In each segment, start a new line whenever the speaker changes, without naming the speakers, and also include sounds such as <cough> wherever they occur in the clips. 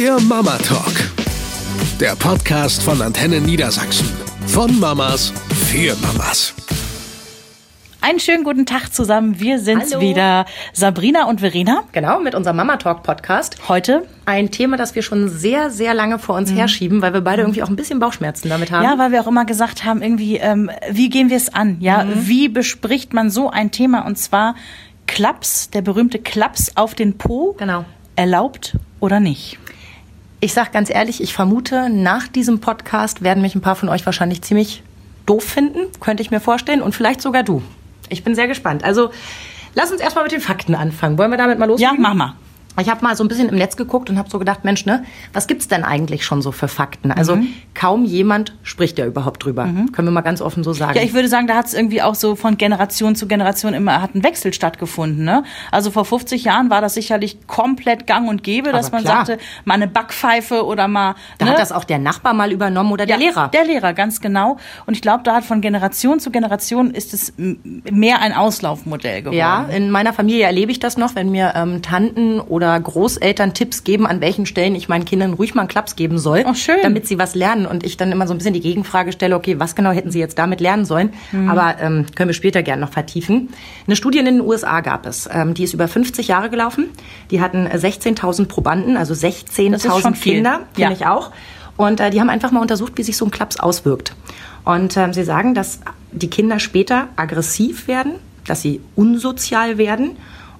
Der Mama Talk. Der Podcast von Antenne Niedersachsen. Von Mamas für Mamas.
Einen schönen guten Tag zusammen. Wir sind's
Hallo.
wieder, Sabrina und Verena.
Genau, mit unserem Mama Talk Podcast.
Heute,
Ein Thema, das wir schon sehr, sehr lange vor uns herschieben, weil wir beide irgendwie auch ein bisschen Bauchschmerzen damit haben.
ja, weil wir auch immer gesagt haben, irgendwie, ähm, wie gehen wir es an? Ja, wie bespricht man so ein Thema? Und zwar Klaps, der berühmte Klaps auf den Po.
Genau.
Erlaubt oder nicht?
Ich sag ganz ehrlich, ich vermute, nach diesem Podcast werden mich ein paar von euch wahrscheinlich ziemlich doof finden, könnte ich mir vorstellen, und vielleicht sogar du. Ich bin sehr gespannt. Also, lass uns erstmal mit den Fakten anfangen. Wollen wir damit mal
Ja,
loslegen?
mach mal.
Ich habe mal so ein bisschen im Netz geguckt und habe so gedacht, Mensch, ne, was gibt's denn eigentlich schon so für Fakten? Also kaum jemand spricht ja überhaupt drüber. Können wir mal ganz offen so sagen.
Ja, ich würde sagen, da hat es irgendwie auch so von Generation zu Generation immer hat ein Wechsel stattgefunden. Ne? Also vor 50 Jahren war das sicherlich komplett gang und gäbe, dass
Aber
man
klar.
sagte, mal eine Backpfeife oder mal.
da
ne?
hat das auch der Nachbar mal übernommen oder der
Ja,
Lehrer.
Der Lehrer, ganz genau. Und ich glaube, da hat von Generation zu Generation ist es mehr ein Auslaufmodell geworden.
Ja, in meiner Familie erlebe ich das noch, wenn mir ähm, Tanten oder Großeltern Tipps geben, an welchen Stellen ich meinen Kindern ruhig mal einen Klaps geben soll,
schön.
damit sie was lernen. Und ich dann immer so ein bisschen die Gegenfrage stelle, okay, was genau hätten sie jetzt damit lernen sollen?
Mhm.
Aber ähm, können wir später gerne noch vertiefen. Eine Studie in den USA gab es. Ähm, die ist über 50 Jahre gelaufen. Die hatten äh, 16.000 Probanden, also
Das ist
16.000
schon viel.
Kinder, finde
Ja.
ich auch. Und äh, die haben einfach mal untersucht, wie sich so ein Klaps auswirkt. Und ähm, sie sagen, dass die Kinder später aggressiv werden, dass sie unsozial werden.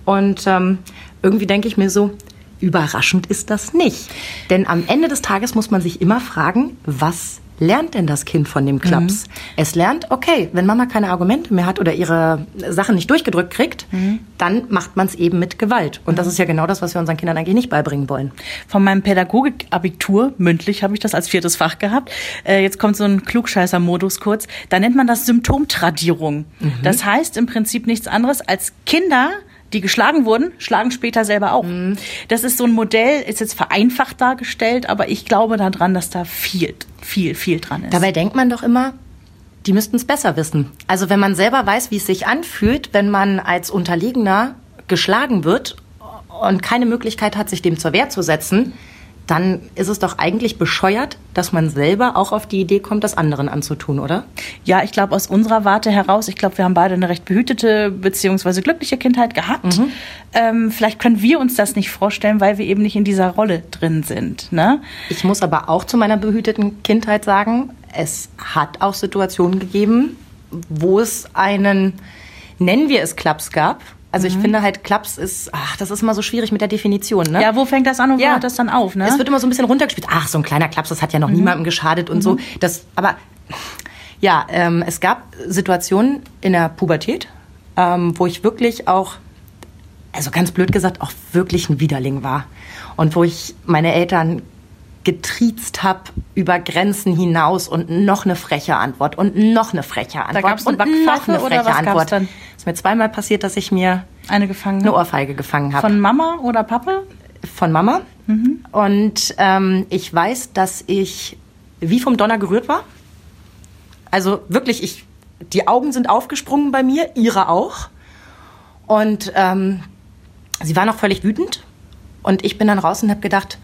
Und ähm, irgendwie denke ich mir so, überraschend ist das nicht. Denn am Ende des Tages muss man sich immer fragen, was lernt denn das Kind von dem Klaps? Es lernt, okay, wenn Mama keine Argumente mehr hat oder ihre Sachen nicht durchgedrückt kriegt, dann macht man es eben mit Gewalt. Und das ist ja genau das, was wir unseren Kindern eigentlich nicht beibringen wollen.
Von meinem Pädagogikabitur, mündlich habe ich das als viertes Fach gehabt. Äh, jetzt kommt so ein Klugscheißer-Modus kurz. Da nennt man das Symptomtradierung. Das heißt im Prinzip nichts anderes als Kinder, die geschlagen wurden, schlagen später selber auch. Das ist so ein Modell, ist jetzt vereinfacht dargestellt, aber ich glaube daran, dass da viel, viel, viel dran ist.
Dabei denkt man doch immer, die müssten es besser wissen. Also wenn man selber weiß, wie es sich anfühlt, wenn man als Unterlegener geschlagen wird und keine Möglichkeit hat, sich dem zur Wehr zu setzen, dann ist es doch eigentlich bescheuert, dass man selber auch auf die Idee kommt, das anderen anzutun, oder?
Ja, ich glaube aus unserer Warte heraus, ich glaube, wir haben beide eine recht behütete beziehungsweise glückliche Kindheit gehabt. Ähm, vielleicht können wir uns das nicht vorstellen, weil wir eben nicht in dieser Rolle drin sind. Ne?
Ich muss aber auch zu meiner behüteten Kindheit sagen, es hat auch Situationen gegeben, wo es einen, nennen wir es Klaps gab. Also ich finde halt, Klaps ist, ach, das ist immer so schwierig mit der Definition, ne?
Ja, wo fängt das an und wo
Ja.
hört das dann auf? Ne?
Es wird immer so ein bisschen runtergespielt. Ach, so ein kleiner Klaps, das hat ja noch niemandem geschadet und so. Das, aber ja, ähm, es gab Situationen in der Pubertät, ähm, wo ich wirklich auch, also ganz blöd gesagt, auch wirklich ein Widerling war. Und wo ich meine Eltern getriezt habe über Grenzen hinaus und noch eine freche Antwort und noch eine freche Antwort
gab's eine
und noch eine freche
gab's
Antwort.
dann?
Es ist mir zweimal passiert, dass ich mir
eine gefangen.
eine Ohrfeige gefangen habe
Von Mama oder Papa?
von Mama. Und ähm, ich weiß, dass ich wie vom Donner gerührt war. Also wirklich, ich, die Augen sind aufgesprungen bei mir, ihre auch. Und ähm, sie war noch völlig wütend. Und ich bin dann raus und habe gedacht,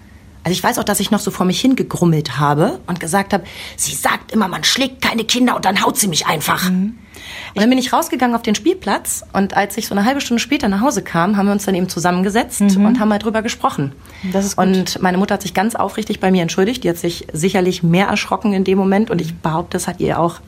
also ich weiß auch, dass ich noch so vor mich hingegrummelt habe und gesagt habe, sie sagt immer, man schlägt keine Kinder und dann haut sie mich einfach. Und dann bin ich rausgegangen auf den Spielplatz und als ich so eine halbe Stunde später nach Hause kam, haben wir uns dann eben zusammengesetzt und haben mal drüber gesprochen.
Das ist gut.
Und meine Mutter hat sich ganz aufrichtig bei mir entschuldigt. Die hat sich sicherlich mehr erschrocken in dem Moment und ich behaupte, es hat ihr auch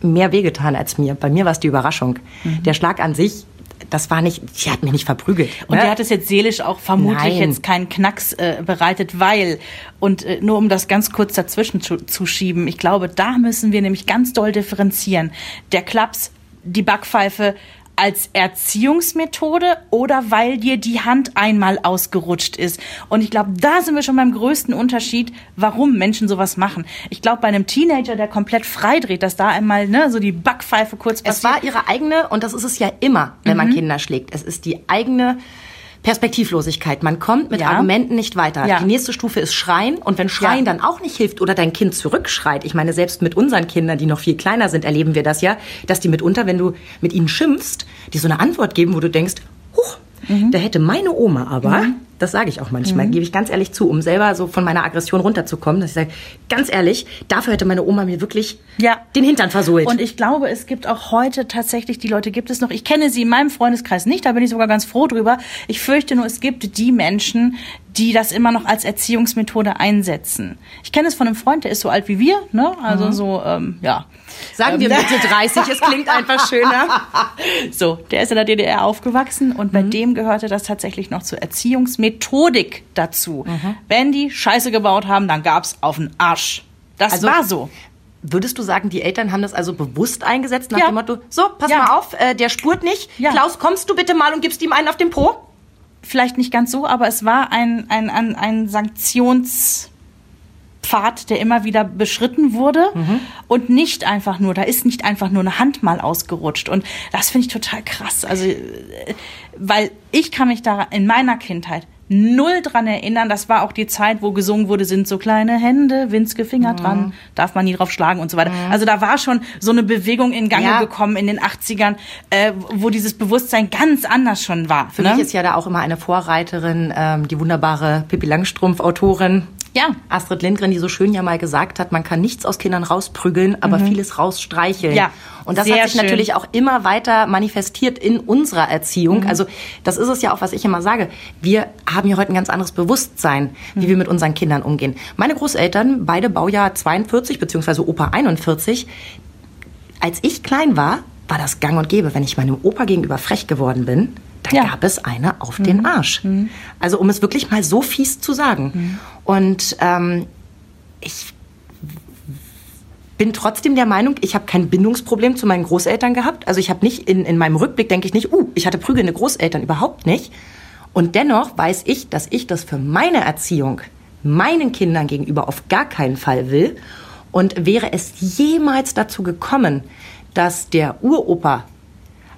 mehr wehgetan als mir. Bei mir war es die Überraschung. Der Schlag an sich, das war nicht, sie hat mich nicht verprügelt.
Und
ne?
der hat es jetzt seelisch auch vermutlich
Nein.
jetzt keinen Knacks äh, bereitet, weil, und äh, nur um das ganz kurz dazwischen zu, zu schieben, ich glaube, da müssen wir nämlich ganz doll differenzieren. Der Klaps, die Backpfeife als Erziehungsmethode oder weil dir die Hand einmal ausgerutscht ist. Und ich glaube, da sind wir schon beim größten Unterschied, warum Menschen sowas machen. Ich glaube, bei einem Teenager, der komplett freidreht, dass da einmal ne, so die Backpfeife kurz
Es
passiert.
war ihre eigene, und das ist es ja immer, wenn man Kinder schlägt. Es ist die eigene Perspektivlosigkeit. Man kommt mit
Ja.
Argumenten nicht weiter.
Ja.
Die nächste Stufe ist Schreien. Und wenn Schreien
Ja.
dann auch nicht hilft oder dein Kind zurückschreit, ich meine, selbst mit unseren Kindern, die noch viel kleiner sind, erleben wir das ja, dass die mitunter, wenn du mit ihnen schimpfst, die so eine Antwort geben, wo du denkst, huch, da hätte meine Oma aber Das sage ich auch manchmal, mhm. gebe ich ganz ehrlich zu, um selber so von meiner Aggression runterzukommen, dass ich sage, ganz ehrlich, dafür hätte meine Oma mir wirklich ja. den Hintern versohlt.
Und ich glaube, es gibt auch heute tatsächlich, die Leute gibt es noch, ich kenne sie in meinem Freundeskreis nicht, da bin ich sogar ganz froh drüber. Ich fürchte nur, es gibt die Menschen, die das immer noch als Erziehungsmethode einsetzen. Ich kenne es von einem Freund, der ist so alt wie wir, ne? Also mhm. so, ähm, ja.
Sagen wir Mitte <laughs> 30, es klingt einfach schöner. <laughs>
so, der ist in der DDR aufgewachsen und bei mhm. dem gehörte das tatsächlich noch zur Erziehungsmethodik dazu. Mhm. Wenn die Scheiße gebaut haben, dann gab's auf den Arsch. Das also, war so.
Würdest du sagen, die Eltern haben das also bewusst eingesetzt nach ja. dem Motto, so, pass ja. mal auf, äh, der spurt nicht. Ja. Klaus, kommst du bitte mal und gibst ihm einen auf den Po?
vielleicht nicht ganz so, aber es war ein, ein, ein, ein Sanktionspfad, der immer wieder beschritten wurde mhm. und nicht einfach nur, da ist nicht einfach nur eine Hand mal ausgerutscht und das finde ich total krass. Also, äh, weil ich kann mich da in meiner Kindheit null dran erinnern. Das war auch die Zeit, wo gesungen wurde, sind so kleine Hände, winzige Finger mhm. dran, darf man nie drauf schlagen und so weiter. Mhm. Also da war schon so eine Bewegung in Gange ja. gekommen in den 80ern, äh, wo dieses Bewusstsein ganz anders schon war.
Für ne? mich ist ja da auch immer eine Vorreiterin, ähm, die wunderbare Pippi Langstrumpf-Autorin ja. Astrid Lindgren, die so schön ja mal gesagt hat, man kann nichts aus Kindern rausprügeln, aber mhm. vieles rausstreicheln. Ja. Und das hat sich schön. natürlich auch immer weiter manifestiert in unserer Erziehung. Mhm. Also das ist es ja auch, was ich immer sage. Wir haben ja heute ein ganz anderes Bewusstsein, wie mhm. wir mit unseren Kindern umgehen. Meine Großeltern, beide Baujahr 42 beziehungsweise Opa 41, als ich klein war, war das gang und gäbe. Wenn ich meinem Opa gegenüber frech geworden bin, dann ja. gab es eine auf mhm. den Arsch. Mhm. Also um es wirklich mal so fies zu sagen. Mhm. Und ähm, ich bin trotzdem der Meinung, ich habe kein Bindungsproblem zu meinen Großeltern gehabt. Also ich habe nicht in, in meinem Rückblick denke ich nicht, uh, ich hatte prügelnde Großeltern überhaupt nicht. Und dennoch weiß ich, dass ich das für meine Erziehung meinen Kindern gegenüber auf gar keinen Fall will. Und wäre es jemals dazu gekommen, dass der Uropa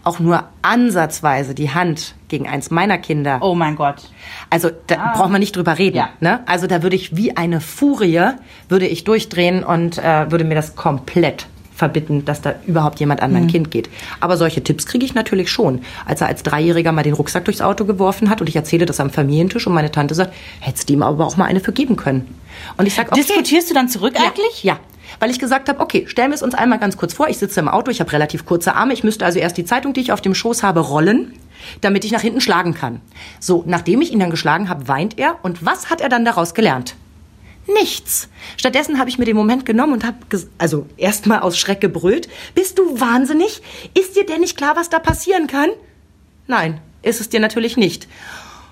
auch nur ansatzweise die Hand gegen eins meiner Kinder.
Oh mein Gott.
Also da ah. braucht man nicht drüber reden. Ja. Ne? Also da würde ich wie eine Furie, würde ich durchdrehen und äh, würde mir das komplett verbitten, dass da überhaupt jemand an mein mhm. Kind geht. Aber solche Tipps kriege ich natürlich schon. Als er als Dreijähriger mal den Rucksack durchs Auto geworfen hat und ich erzähle das am Familientisch und meine Tante sagt, hättest du ihm aber auch mal eine vergeben können. Und ich sage, okay.
Diskutierst du dann zurück eigentlich?
Ja weil ich gesagt habe, okay, stellen wir es uns einmal ganz kurz vor. Ich sitze im Auto, ich habe relativ kurze Arme, ich müsste also erst die Zeitung, die ich auf dem Schoß habe, rollen, damit ich nach hinten schlagen kann. So, nachdem ich ihn dann geschlagen habe, weint er und was hat er dann daraus gelernt? Nichts. Stattdessen habe ich mir den Moment genommen und habe, also erstmal aus Schreck gebrüllt. Bist du wahnsinnig? Ist dir denn nicht klar, was da passieren kann? Nein, ist es dir natürlich nicht.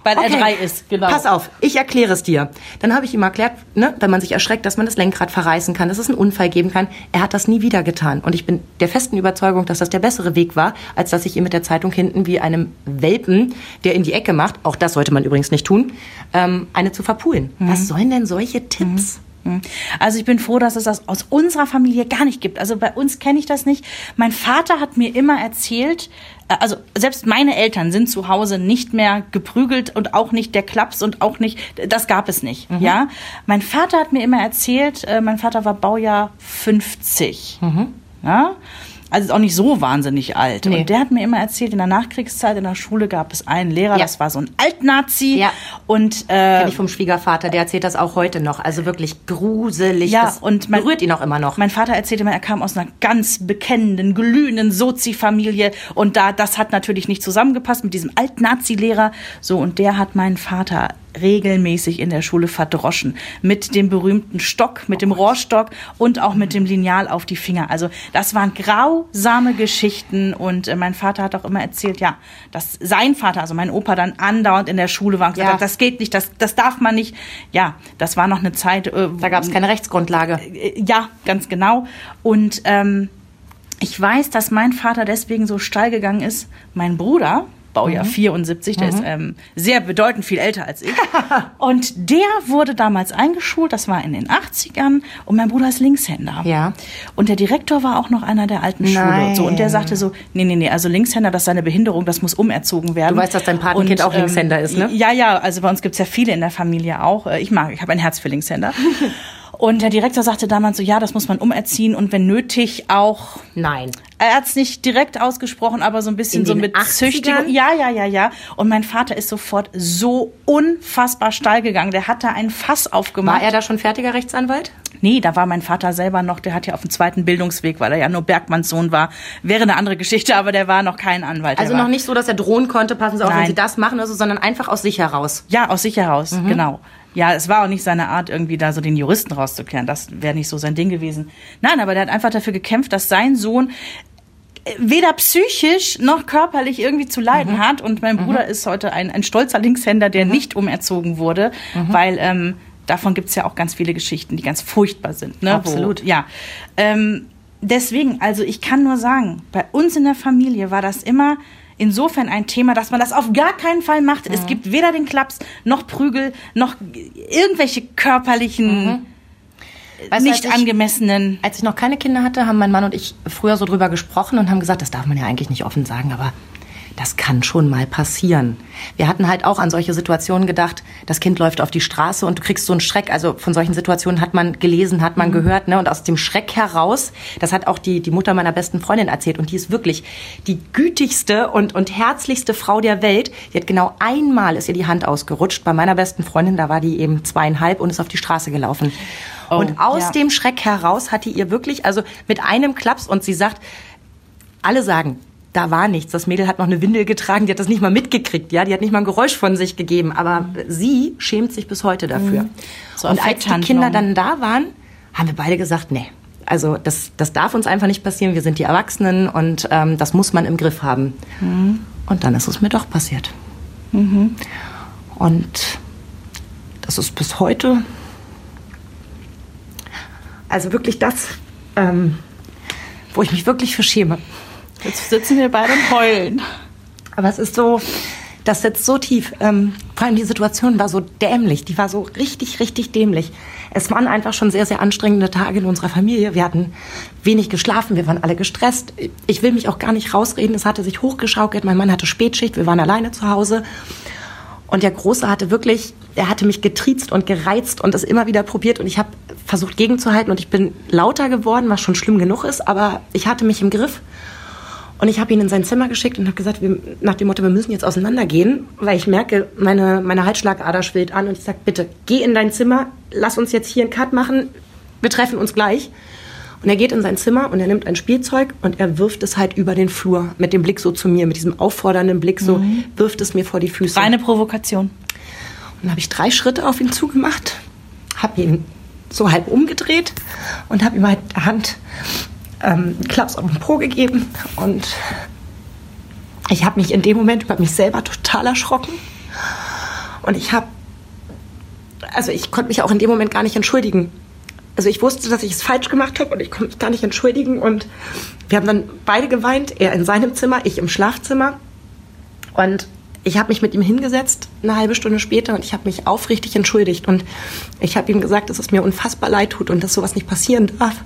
Weil okay. er drei ist,
genau. Pass auf, ich erkläre es dir. Dann habe ich ihm erklärt, ne, wenn man sich erschreckt, dass man das Lenkrad verreißen kann, dass es einen Unfall geben kann. Er hat das nie wieder getan. Und ich bin der festen Überzeugung, dass das der bessere Weg war, als dass ich ihm mit der Zeitung hinten wie einem Welpen, der in die Ecke macht, auch das sollte man übrigens nicht tun, ähm, eine zu verpulen. Mhm. Was sollen denn solche Tipps? Mhm.
Hm. Also ich bin froh, dass es das aus unserer Familie gar nicht gibt. Also bei uns kenne ich das nicht. Mein Vater hat mir immer erzählt, äh, also selbst meine Eltern sind zu Hause nicht mehr geprügelt und auch nicht der Klaps und auch nicht, das gab es nicht. Mhm. Ja, mein Vater hat mir immer erzählt, äh, mein Vater war Baujahr 50. Mhm. Ja, also ist auch nicht so wahnsinnig alt. Nee. Und der hat mir immer erzählt, in der Nachkriegszeit in der Schule gab es einen Lehrer, ja. das war so ein Altnazi. Ja. Und
äh, Kenn ich vom Schwiegervater, der erzählt das auch heute noch. Also wirklich gruselig.
Ja, das und
mein, berührt ihn auch immer noch.
Mein Vater erzählte immer, er kam aus einer ganz bekennenden, glühenden Sozi-Familie und da das hat natürlich nicht zusammengepasst mit diesem Altnazi-Lehrer. So und der hat meinen Vater regelmäßig in der Schule verdroschen. Mit dem berühmten Stock, mit dem Rohrstock und auch mit dem Lineal auf die Finger. Also das waren grausame Geschichten und äh, mein Vater hat auch immer erzählt, ja, dass sein Vater, also mein Opa, dann andauernd in der Schule war und gesagt ja. hat, das geht nicht, das, das darf man nicht. Ja, das war noch eine Zeit.
Äh, da gab es keine Rechtsgrundlage.
Äh, ja, ganz genau. Und ähm, ich weiß, dass mein Vater deswegen so steil gegangen ist. Mein Bruder, Baujahr mhm. 74, der mhm. ist ähm, sehr bedeutend viel älter als ich. <laughs> und der wurde damals eingeschult, das war in den 80ern, und mein Bruder ist Linkshänder.
Ja.
Und der Direktor war auch noch einer der alten Schule. Und, so, und der sagte so, nee, nee, nee, also Linkshänder, das ist seine Behinderung, das muss umerzogen werden.
Du weißt, dass dein Patenkind und, auch Linkshänder ähm, ist, ne?
Ja, ja, also bei uns gibt's ja viele in der Familie auch. Äh, ich mag, ich habe ein Herz für Linkshänder. <laughs> Und der Direktor sagte damals so, ja, das muss man umerziehen und wenn nötig auch.
Nein.
Er hat es nicht direkt ausgesprochen, aber so ein bisschen
In
so mit
80ern?
Züchtigung. Ja, ja, ja, ja. Und mein Vater ist sofort so unfassbar steil gegangen. Der hat da ein Fass aufgemacht.
War er da schon fertiger Rechtsanwalt?
Nee, da war mein Vater selber noch, der hat ja auf dem zweiten Bildungsweg, weil er ja nur Bergmanns Sohn war. Wäre eine andere Geschichte, aber der war noch kein Anwalt.
Also noch nicht so, dass er drohen konnte, passen Sie auf, wenn
Nein.
Sie das machen, oder so, sondern einfach aus sich heraus.
Ja, aus sich heraus, genau. Ja, es war auch nicht seine Art, irgendwie da so den Juristen rauszukehren. Das wäre nicht so sein Ding gewesen. Nein, aber der hat einfach dafür gekämpft, dass sein Sohn äh, weder psychisch noch körperlich irgendwie zu leiden hat. Und mein Bruder ist heute ein, ein stolzer Linkshänder, der nicht umerzogen wurde, weil ähm, davon gibt's ja auch ganz viele Geschichten, die ganz furchtbar sind. Ne?
Absolut.
Wo, ja. Ähm, deswegen, also ich kann nur sagen, bei uns in der Familie war das immer insofern ein Thema, dass man das auf gar keinen Fall macht. Es gibt weder den Klaps noch Prügel noch irgendwelche körperlichen,
Weißt du,
nicht
als ich-
angemessenen.
Als ich noch keine Kinder hatte, haben mein Mann und ich früher so drüber gesprochen und haben gesagt, das darf man ja eigentlich nicht offen sagen, aber das kann schon mal passieren. Wir hatten halt auch an solche Situationen gedacht, das Kind läuft auf die Straße und du kriegst so einen Schreck. Also von solchen Situationen hat man gelesen, hat man gehört, ne? Und aus dem Schreck heraus, das hat auch die, die Mutter meiner besten Freundin erzählt und die ist wirklich die gütigste und, und herzlichste Frau der Welt. Die hat genau einmal ist ihr die Hand ausgerutscht. Bei meiner besten Freundin, da war die eben zweieinhalb und ist auf die Straße gelaufen.
Oh,
und aus
ja.
dem Schreck heraus hat die ihr wirklich, also mit einem Klaps und sie sagt, alle sagen, da war nichts. Das Mädel hat noch eine Windel getragen, die hat das nicht mal mitgekriegt, ja, die hat nicht mal ein Geräusch von sich gegeben, aber sie schämt sich bis heute dafür.
Mhm. So
und als die. Kinder dann da waren, haben wir beide gesagt, nee. Also das, das darf uns einfach nicht passieren. Wir sind die Erwachsenen und ähm, das muss man im Griff haben.
Mhm.
Und dann ist es mir doch passiert. Und das ist bis heute also wirklich das, ähm, wo ich mich wirklich für schäme.
Jetzt sitzen wir beide und heulen.
Aber es ist so, das sitzt so tief. Ähm, vor allem die Situation war so dämlich. Die war so richtig, richtig dämlich. Es waren einfach schon sehr, sehr anstrengende Tage in unserer Familie. Wir hatten wenig geschlafen, wir waren alle gestresst. Ich will mich auch gar nicht rausreden. Es hatte sich hochgeschaukelt. Mein Mann hatte Spätschicht, wir waren alleine zu Hause. Und der Große hatte wirklich, er hatte mich getriezt und gereizt und es immer wieder probiert. Und ich habe versucht gegenzuhalten und ich bin lauter geworden, was schon schlimm genug ist. Aber ich hatte mich im Griff. Und ich habe ihn in sein Zimmer geschickt und habe gesagt, wir, nach dem Motto, wir müssen jetzt auseinandergehen, weil ich merke, meine, meine Halsschlagader schwillt an. Und ich sage, bitte, geh in dein Zimmer, lass uns jetzt hier einen Cut machen, wir treffen uns gleich. Und er geht in sein Zimmer und er nimmt ein Spielzeug und er wirft es halt über den Flur mit dem Blick so zu mir, mit diesem auffordernden Blick so, wirft es mir vor die Füße.
Reine Provokation.
Und dann habe ich drei Schritte auf ihn zugemacht, habe ihn so halb umgedreht und habe ihm halt Hand ähm, Klaps auf den Po gegeben. Und ich habe mich in dem Moment über mich selber total erschrocken. Und ich habe, also ich konnte mich auch in dem Moment gar nicht entschuldigen. Also ich wusste, dass ich es falsch gemacht habe und ich konnte mich gar nicht entschuldigen. Und wir haben dann beide geweint, er in seinem Zimmer, ich im Schlafzimmer. Und ich habe mich mit ihm hingesetzt, eine halbe Stunde später, und ich habe mich aufrichtig entschuldigt. Und ich habe ihm gesagt, dass es mir unfassbar leid tut und dass sowas nicht passieren darf.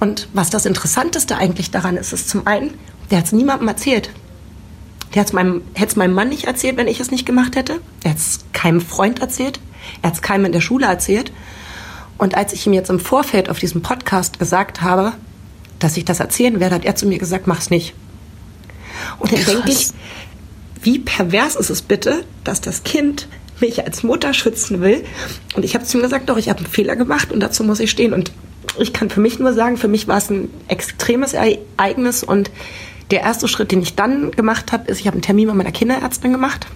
Und was das Interessanteste eigentlich daran ist, ist zum einen, der hat es niemandem erzählt. Der meinem, hätte es meinem Mann nicht erzählt, wenn ich es nicht gemacht hätte. Er hat es keinem Freund erzählt. Er hat es keinem in der Schule erzählt. Und als ich ihm jetzt im Vorfeld auf diesem Podcast gesagt habe, dass ich das erzählen werde, hat er zu mir gesagt, mach's nicht. Und dann denke ich, wie pervers ist es bitte, dass das Kind mich als Mutter schützen will. Und ich habe zu ihm gesagt, doch, ich habe einen Fehler gemacht und dazu muss ich stehen. Und ich kann für mich nur sagen, für mich war es ein extremes Ereignis. Und der erste Schritt, den ich dann gemacht habe, ist, ich habe einen Termin mit meiner Kinderärztin gemacht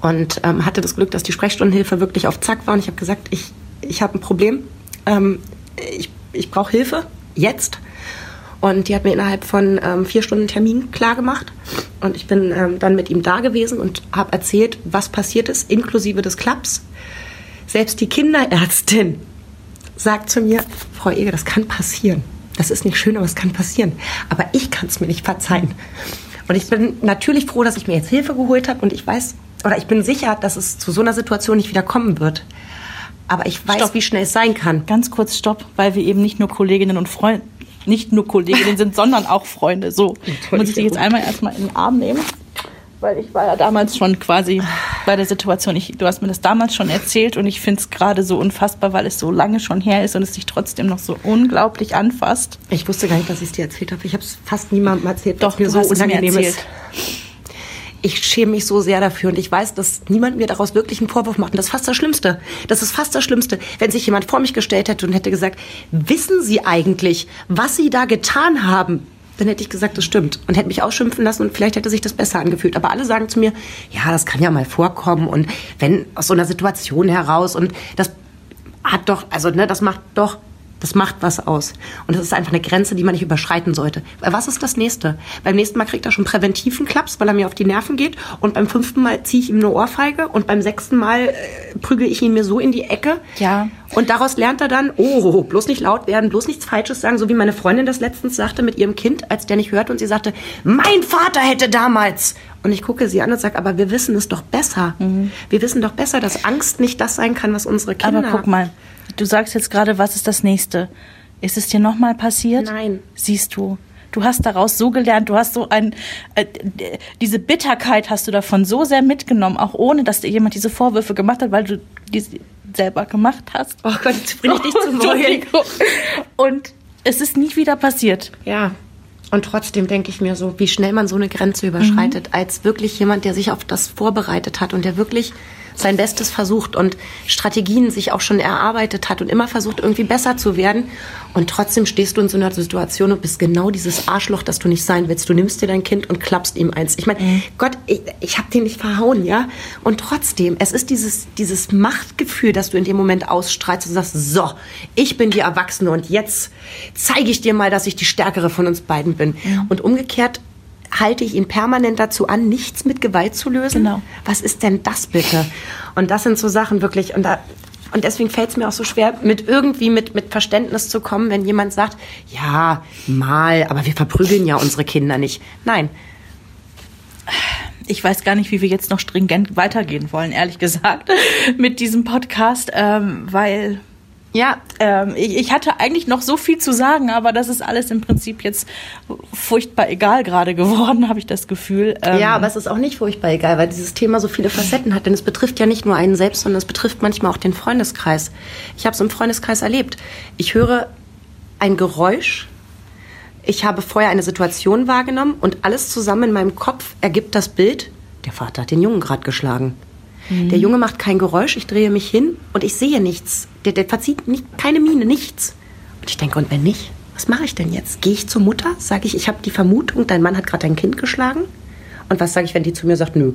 und ähm, hatte das Glück, dass die Sprechstundenhilfe wirklich auf Zack war. Und ich habe gesagt, ich, ich habe ein Problem, ähm, ich, ich brauche Hilfe, jetzt. Und die hat mir innerhalb von ähm, vier Stunden Termin klar gemacht. Und ich bin ähm, dann mit ihm da gewesen und habe erzählt, was passiert ist, inklusive des Klaps. Selbst die Kinderärztin sagt zu mir, Frau Eger, das kann passieren. Das ist nicht schön, aber es kann passieren. Aber ich kann es mir nicht verzeihen. Und ich bin natürlich froh, dass ich mir jetzt Hilfe geholt habe und ich weiß, oder ich bin sicher, dass es zu so einer Situation nicht wieder kommen wird. Aber ich weiß,
Stopp.
wie schnell es sein kann.
Ganz kurz Stopp, weil wir eben nicht nur Kolleginnen und Freunde, nicht nur Kolleginnen <laughs> sind, sondern auch Freunde. So, muss ich dich jetzt einmal erstmal in den Arm nehmen. Weil ich war ja damals schon quasi bei der Situation. Ich, du hast mir das damals schon erzählt und ich finde es gerade so unfassbar, weil es so lange schon her ist und es sich trotzdem noch so unglaublich anfasst.
Ich wusste gar nicht, dass ich es dir erzählt habe. Ich habe es fast niemandem erzählt,
Doch,
mir so
mir
unangenehm
erzählt.
ist. Ich schäme mich so sehr dafür und ich weiß, dass niemand mir daraus wirklich einen Vorwurf macht. Und das ist fast das Schlimmste. Das ist fast das Schlimmste, wenn sich jemand vor mich gestellt hätte und hätte gesagt, wissen Sie eigentlich, was Sie da getan haben? Dann hätte ich gesagt, das stimmt. Und hätte mich ausschimpfen lassen und vielleicht hätte sich das besser angefühlt. Aber alle sagen zu mir, ja, das kann ja mal vorkommen und wenn aus so einer Situation heraus und das hat doch, also ne, das macht doch, das macht was aus. Und das ist einfach eine Grenze, die man nicht überschreiten sollte. Weil Was ist das nächste? Beim nächsten Mal kriegt er schon präventiven Klaps, weil er mir auf die Nerven geht. Und beim fünften Mal ziehe ich ihm eine Ohrfeige. Und beim sechsten Mal äh, prügel ich ihn mir so in die Ecke.
Ja.
Und daraus lernt er dann, oh, bloß nicht laut werden, bloß nichts Falsches sagen, so wie meine Freundin das letztens sagte mit ihrem Kind, als der nicht hörte und sie sagte, mein Vater hätte damals. Und ich gucke sie an und sage, aber wir wissen es doch besser. Wir wissen doch besser, dass Angst nicht das sein kann, was unsere Kinder
Aber guck mal, du sagst jetzt gerade, was ist das nächste? Ist es dir nochmal passiert?
Nein.
Siehst du. Du hast daraus so gelernt, du hast so ein, äh, diese Bitterkeit hast du davon so sehr mitgenommen, auch ohne, dass dir jemand diese Vorwürfe gemacht hat, weil du die selber gemacht hast.
Oh Gott, jetzt bring ich dich zum <laughs> Heulen.
Und es ist nie wieder passiert.
Ja. Und trotzdem denke ich mir so, wie schnell man so eine Grenze überschreitet, als wirklich jemand, der sich auf das vorbereitet hat und der wirklich sein Bestes versucht und Strategien sich auch schon erarbeitet hat und immer versucht, irgendwie besser zu werden. Und trotzdem stehst du in so einer Situation und bist genau dieses Arschloch, das du nicht sein willst. Du nimmst dir dein Kind und klappst ihm eins. Ich meine, Gott, ich, ich habe den nicht verhauen, ja? Und trotzdem, es ist dieses, dieses Machtgefühl, das du in dem Moment ausstrahlst und sagst, so, ich bin die Erwachsene und jetzt zeige ich dir mal, dass ich die Stärkere von uns beiden bin. Und umgekehrt halte ich ihn permanent dazu an, nichts mit Gewalt zu lösen.
Genau.
Was ist denn das bitte? Und das sind so Sachen wirklich, und da, und deswegen fällt es mir auch so schwer, mit irgendwie mit, mit Verständnis zu kommen, wenn jemand sagt, ja, mal, aber wir verprügeln ja unsere Kinder nicht. Nein,
ich weiß gar nicht, wie wir jetzt noch stringent weitergehen wollen, ehrlich gesagt, <laughs> mit diesem Podcast, ähm, weil
ja,
ähm, ich, ich hatte eigentlich noch so viel zu sagen, aber das ist alles im Prinzip jetzt furchtbar egal gerade geworden, <laughs> habe ich das Gefühl. Ähm,
Ja, aber es ist auch nicht furchtbar egal, weil dieses Thema so viele Facetten hat. Denn es betrifft ja nicht nur einen selbst, sondern es betrifft manchmal auch den Freundeskreis. Ich habe es im Freundeskreis erlebt. Ich höre ein Geräusch. Ich habe vorher eine Situation wahrgenommen und alles zusammen in meinem Kopf ergibt das Bild, der Vater hat den Jungen gerade geschlagen. Der Junge macht kein Geräusch, ich drehe mich hin und ich sehe nichts. Der, der verzieht nicht, keine Miene, nichts. Und ich denke, und wenn nicht, was mache ich denn jetzt? Gehe ich zur Mutter? Sage ich, ich habe die Vermutung, dein Mann hat gerade dein Kind geschlagen? Und was sage ich, wenn die zu mir sagt, nö?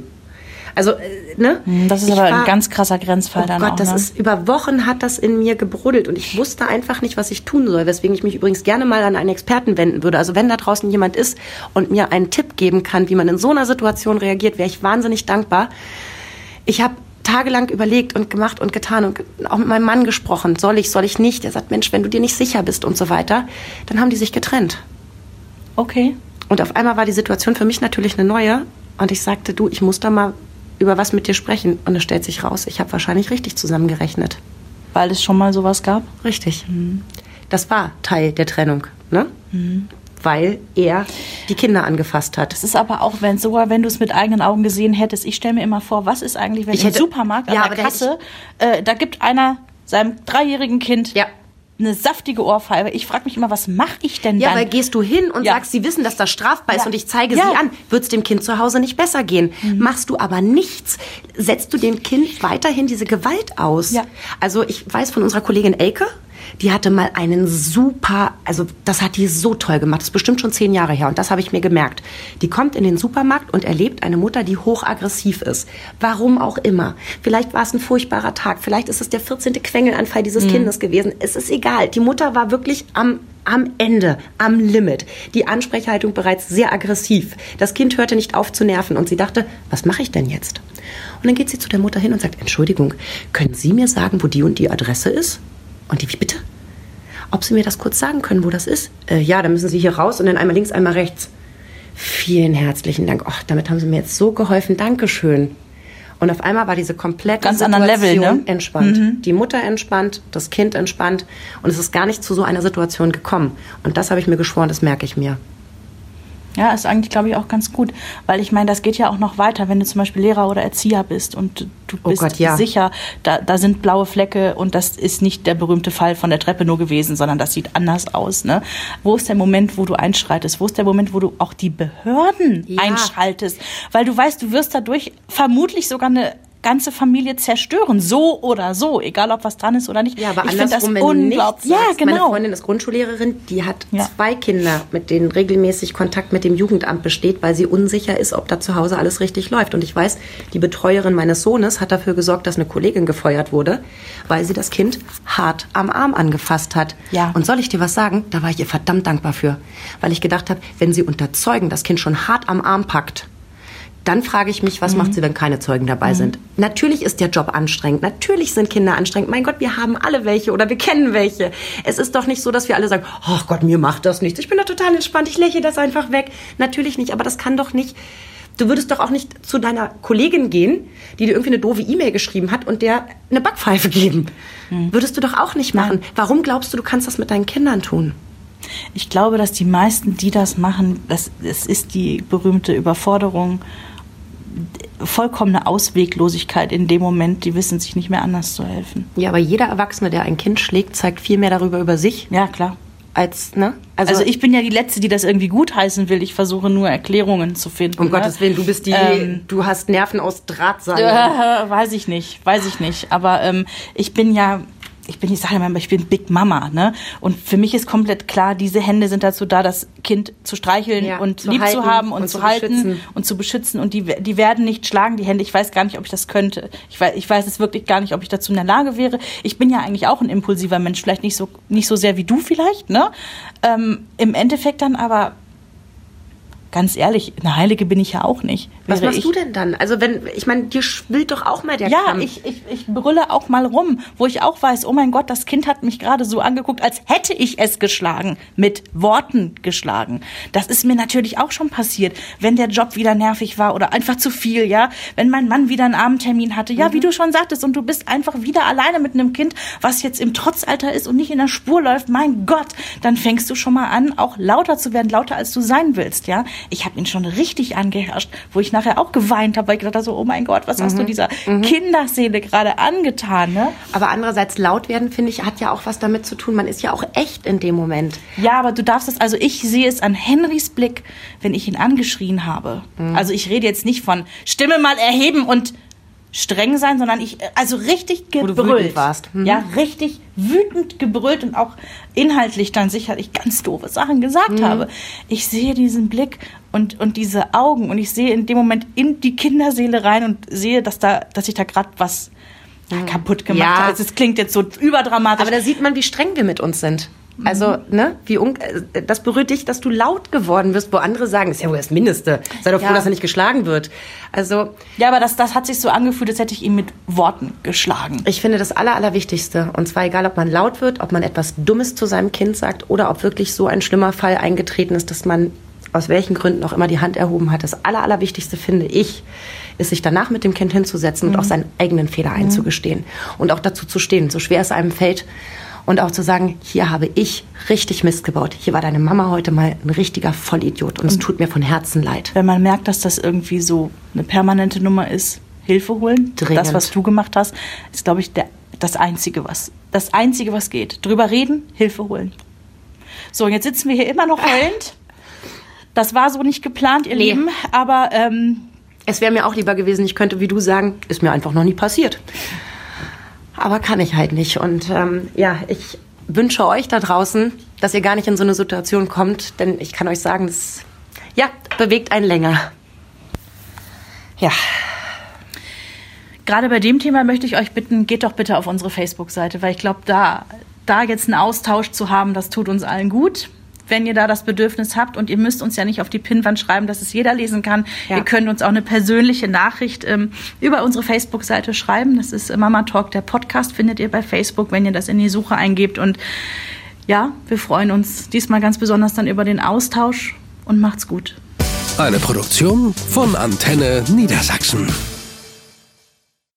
Also, äh, ne?
das ist
Ich
aber
war-
ein ganz krasser Grenzfall
Oh
dann
Gott,
auch.
das
ne?
ist über Wochen hat das in mir gebrodelt und ich wusste einfach nicht, was ich tun soll. Weswegen ich mich übrigens gerne mal an einen Experten wenden würde. Also wenn da draußen jemand ist und mir einen Tipp geben kann, wie man in so einer Situation reagiert, wäre ich wahnsinnig dankbar. Ich habe tagelang überlegt und gemacht und getan und auch mit meinem Mann gesprochen. Soll ich, soll ich nicht? Er sagt, Mensch, wenn du dir nicht sicher bist und so weiter, dann haben die sich getrennt.
okay.
Und auf einmal war die Situation für mich natürlich eine neue. Und ich sagte, du, ich muss da mal über was mit dir sprechen. Und es stellt sich raus, ich habe wahrscheinlich richtig zusammengerechnet.
Weil es schon mal sowas gab.
Richtig. Das war Teil der Trennung, ne? Weil er die Kinder angefasst hat.
Das ist aber auch, wenn sogar wenn du es mit eigenen Augen gesehen hättest. Ich stelle mir immer vor, was ist eigentlich, wenn
Ich
im
hätte-
Supermarkt an
Ja,
der
da hätte
Kasse, äh, da gibt einer seinem dreijährigen Kind
Ja.
eine saftige Ohrfeige. Ich frage mich immer, was mache ich denn
Ja,
dann?
weil gehst du hin und
Ja.
sagst, sie wissen, dass das strafbar ist
Ja.
und ich zeige
Ja. Mhm.
sie an, wird es dem Kind zu Hause nicht besser gehen. Machst du aber nichts, setzt du dem Kind weiterhin diese Gewalt aus.
Ja.
Also ich weiß von unserer Kollegin Elke, die hatte mal einen super, also das hat die so toll gemacht, das ist bestimmt schon zehn Jahre her und das habe ich mir gemerkt. Die kommt in den Supermarkt und erlebt eine Mutter, die hochaggressiv ist. Warum auch immer. Vielleicht war es ein furchtbarer Tag, vielleicht ist es der 14. Quengelanfall dieses Kindes gewesen. Es ist egal. Die Mutter war wirklich am am Ende, am Limit. Die Ansprechhaltung bereits sehr aggressiv. Das Kind hörte nicht auf zu nerven und sie dachte, was mache ich denn jetzt? Und dann geht sie zu der Mutter hin und sagt, Entschuldigung, können Sie mir sagen, wo die und die Adresse ist? Und die, wie bitte? Ob Sie mir das kurz sagen können, wo das ist? Äh, ja, dann müssen Sie hier raus und dann einmal links, einmal rechts. Vielen herzlichen Dank. Och, damit haben Sie mir jetzt so geholfen. Dankeschön. Und auf einmal war diese komplette
Ganz anderen Level, ne?
entspannt. Die Mutter entspannt, das Kind entspannt und es ist gar nicht zu so einer Situation gekommen. Und das habe ich mir geschworen, das merke ich mir.
Ja, ist eigentlich, glaube ich, auch ganz gut. Weil ich meine, das geht ja auch noch weiter, wenn du zum Beispiel Lehrer oder Erzieher bist und du
Oh
bist
Gott, ja.
sicher, da, da sind blaue Flecke und das ist nicht der berühmte Fall von der Treppe nur gewesen, sondern das sieht anders aus. Ne? Wo ist der Moment, wo du einschreitest? Wo ist der Moment, wo du auch die Behörden
Ja.
einschaltest? Weil du weißt, du wirst dadurch vermutlich sogar eine ganze Familie zerstören, so oder so, egal ob was dran ist oder nicht.
Ja, aber
ich finde das
andersrum, wenn nichts
Ja,
sagst, Meine
genau.
Freundin ist Grundschullehrerin, die hat
Ja.
zwei Kinder, mit denen regelmäßig Kontakt mit dem Jugendamt besteht, weil sie unsicher ist, ob da zu Hause alles richtig läuft. Und ich weiß, die Betreuerin meines Sohnes hat dafür gesorgt, dass eine Kollegin gefeuert wurde, weil sie das Kind hart am Arm angefasst hat.
Ja.
Und soll ich dir was sagen? Da war ich ihr verdammt dankbar für. Weil ich gedacht habe, wenn sie unter Zeugen das Kind schon hart am Arm packt, dann frage ich mich, was macht sie, wenn keine Zeugen dabei sind? Natürlich ist der Job anstrengend. Natürlich sind Kinder anstrengend. Mein Gott, wir haben alle welche oder wir kennen welche. Es ist doch nicht so, dass wir alle sagen, ach Gott, mir macht das nichts. Ich bin da total entspannt. Ich lächle das einfach weg. Natürlich nicht. Aber das kann doch nicht. Du würdest doch auch nicht zu deiner Kollegin gehen, die dir irgendwie eine doofe E-Mail geschrieben hat und der eine Backpfeife geben. Würdest du doch auch nicht machen. Warum glaubst du, du kannst das mit deinen Kindern tun?
Ich glaube, dass die meisten, die das machen, das, es ist die berühmte Überforderung, vollkommene Ausweglosigkeit in dem Moment, die wissen sich nicht mehr anders zu helfen.
Ja, aber jeder Erwachsene, der ein Kind schlägt, zeigt viel mehr darüber über sich
Ja, klar.
als, ne?
Also, ich bin ja die Letzte, die das irgendwie gutheißen will. Ich versuche nur Erklärungen zu finden.
Um
ne?
Gottes Willen, du bist die,
Ähm,
du hast Nerven aus Drahtseil.
Äh, <laughs> weiß ich nicht, weiß ich nicht. Aber ähm, ich bin ja, ich bin, ich sage immer, ich bin Big Mama, ne? Und für mich ist komplett klar, diese Hände sind dazu da, das Kind zu streicheln
Ja,
und
zu
lieb zu haben und,
und
zu,
zu
halten und zu beschützen. Und die, die werden nicht schlagen, die Hände. Ich weiß gar nicht, ob ich das könnte. Ich weiß, ich weiß es wirklich gar nicht, ob ich dazu in der Lage wäre. Ich bin ja eigentlich auch ein impulsiver Mensch, vielleicht nicht so, nicht so sehr wie du vielleicht, ne? Ähm, Im Endeffekt dann aber, ganz ehrlich, eine Heilige bin ich ja auch nicht.
Was machst
ich,
du denn dann? Also wenn, ich meine, dir schwillt doch auch mal der
ja,
Kamm.
ich, ich, ich brülle auch mal rum, wo ich auch weiß, oh mein Gott, das Kind hat mich gerade so angeguckt, als hätte ich es geschlagen, mit Worten geschlagen. Das ist mir natürlich auch schon passiert, wenn der Job wieder nervig war oder einfach zu viel, ja. Wenn mein Mann wieder einen Abendtermin hatte, ja, wie
Mhm.
du schon sagtest, und du bist einfach wieder alleine mit einem Kind, was jetzt im Trotzalter ist und nicht in der Spur läuft, mein Gott, dann fängst du schon mal an, auch lauter zu werden, lauter als du sein willst, ja. Ich habe ihn schon richtig angeherrscht, wo ich nachher auch geweint habe, weil ich gedacht habe, so, oh mein Gott, was hast
Mhm.
du dieser Kinderseele gerade angetan, ne?
aber andererseits laut werden, finde ich, hat ja auch was damit zu tun. Man ist ja auch echt in dem Moment.
Ja, aber du darfst es, also ich sehe es an Henrys Blick, wenn ich ihn angeschrien habe.
Mhm.
Also ich rede jetzt nicht von Stimme mal erheben und streng sein, sondern ich, also richtig
du
gebrüllt.
wütend warst. Mhm.
Ja, richtig wütend gebrüllt und auch inhaltlich dann sicherlich ganz doofe Sachen gesagt
Mhm.
habe. Ich sehe diesen Blick und, und diese Augen und ich sehe in dem Moment in die Kinderseele rein und sehe, dass da, dass ich da gerade was ja, kaputt gemacht
Mhm. Ja.
habe. Es klingt jetzt so überdramatisch.
Aber da sieht man, wie streng wir mit uns sind. Also, ne, wie un äh, das berührt dich, dass du laut geworden wirst, wo andere sagen, ist ja wohl das Mindeste. Sei doch froh,
Ja.
dass er nicht geschlagen wird. Also,
Ja, aber das, das hat sich so angefühlt, als hätte ich ihn mit Worten geschlagen.
ich finde das Aller, Allerwichtigste, und zwar egal, ob man laut wird, ob man etwas Dummes zu seinem Kind sagt oder ob wirklich so ein schlimmer Fall eingetreten ist, dass man aus welchen Gründen auch immer die Hand erhoben hat. Das Aller, Allerwichtigste finde ich, ist sich danach mit dem Kind hinzusetzen und auch seinen eigenen Fehler einzugestehen und auch dazu zu stehen, so schwer es einem fällt. Und auch zu sagen, hier habe ich richtig Mist gebaut. Hier war deine Mama heute mal ein richtiger Vollidiot und es tut mir von Herzen leid.
Wenn man merkt, dass das irgendwie so eine permanente Nummer ist, Hilfe holen.
Dringend.
Das, was du gemacht hast, ist, glaube ich, der, das Einzige, was das Einzige, was geht. Drüber reden, Hilfe holen. So, und jetzt sitzen wir hier immer noch heulend. Das war so nicht geplant, ihr
Nee.
Lieben. Aber ähm,
Es wäre mir auch lieber gewesen, ich könnte wie du sagen, ist mir einfach noch nie passiert. Aber kann ich halt nicht. Und ähm, ja, ich wünsche euch da draußen, dass ihr gar nicht in so eine Situation kommt, denn ich kann euch sagen, das ja, bewegt einen länger. Ja,
gerade bei dem Thema möchte ich euch bitten, geht doch bitte auf unsere Facebook-Seite, weil ich glaube, da, da jetzt einen Austausch zu haben, das tut uns allen gut. Wenn ihr da das Bedürfnis habt und ihr müsst uns ja nicht auf die Pinnwand schreiben, dass es jeder lesen kann.
Ja.
Ihr könnt uns auch eine persönliche Nachricht ähm, über unsere Facebook-Seite schreiben. Das ist Mama Talk, der Podcast, findet ihr bei Facebook, wenn ihr das in die Suche eingebt. Und ja, wir freuen uns diesmal ganz besonders dann über den Austausch und macht's gut.
Eine Produktion von Antenne Niedersachsen.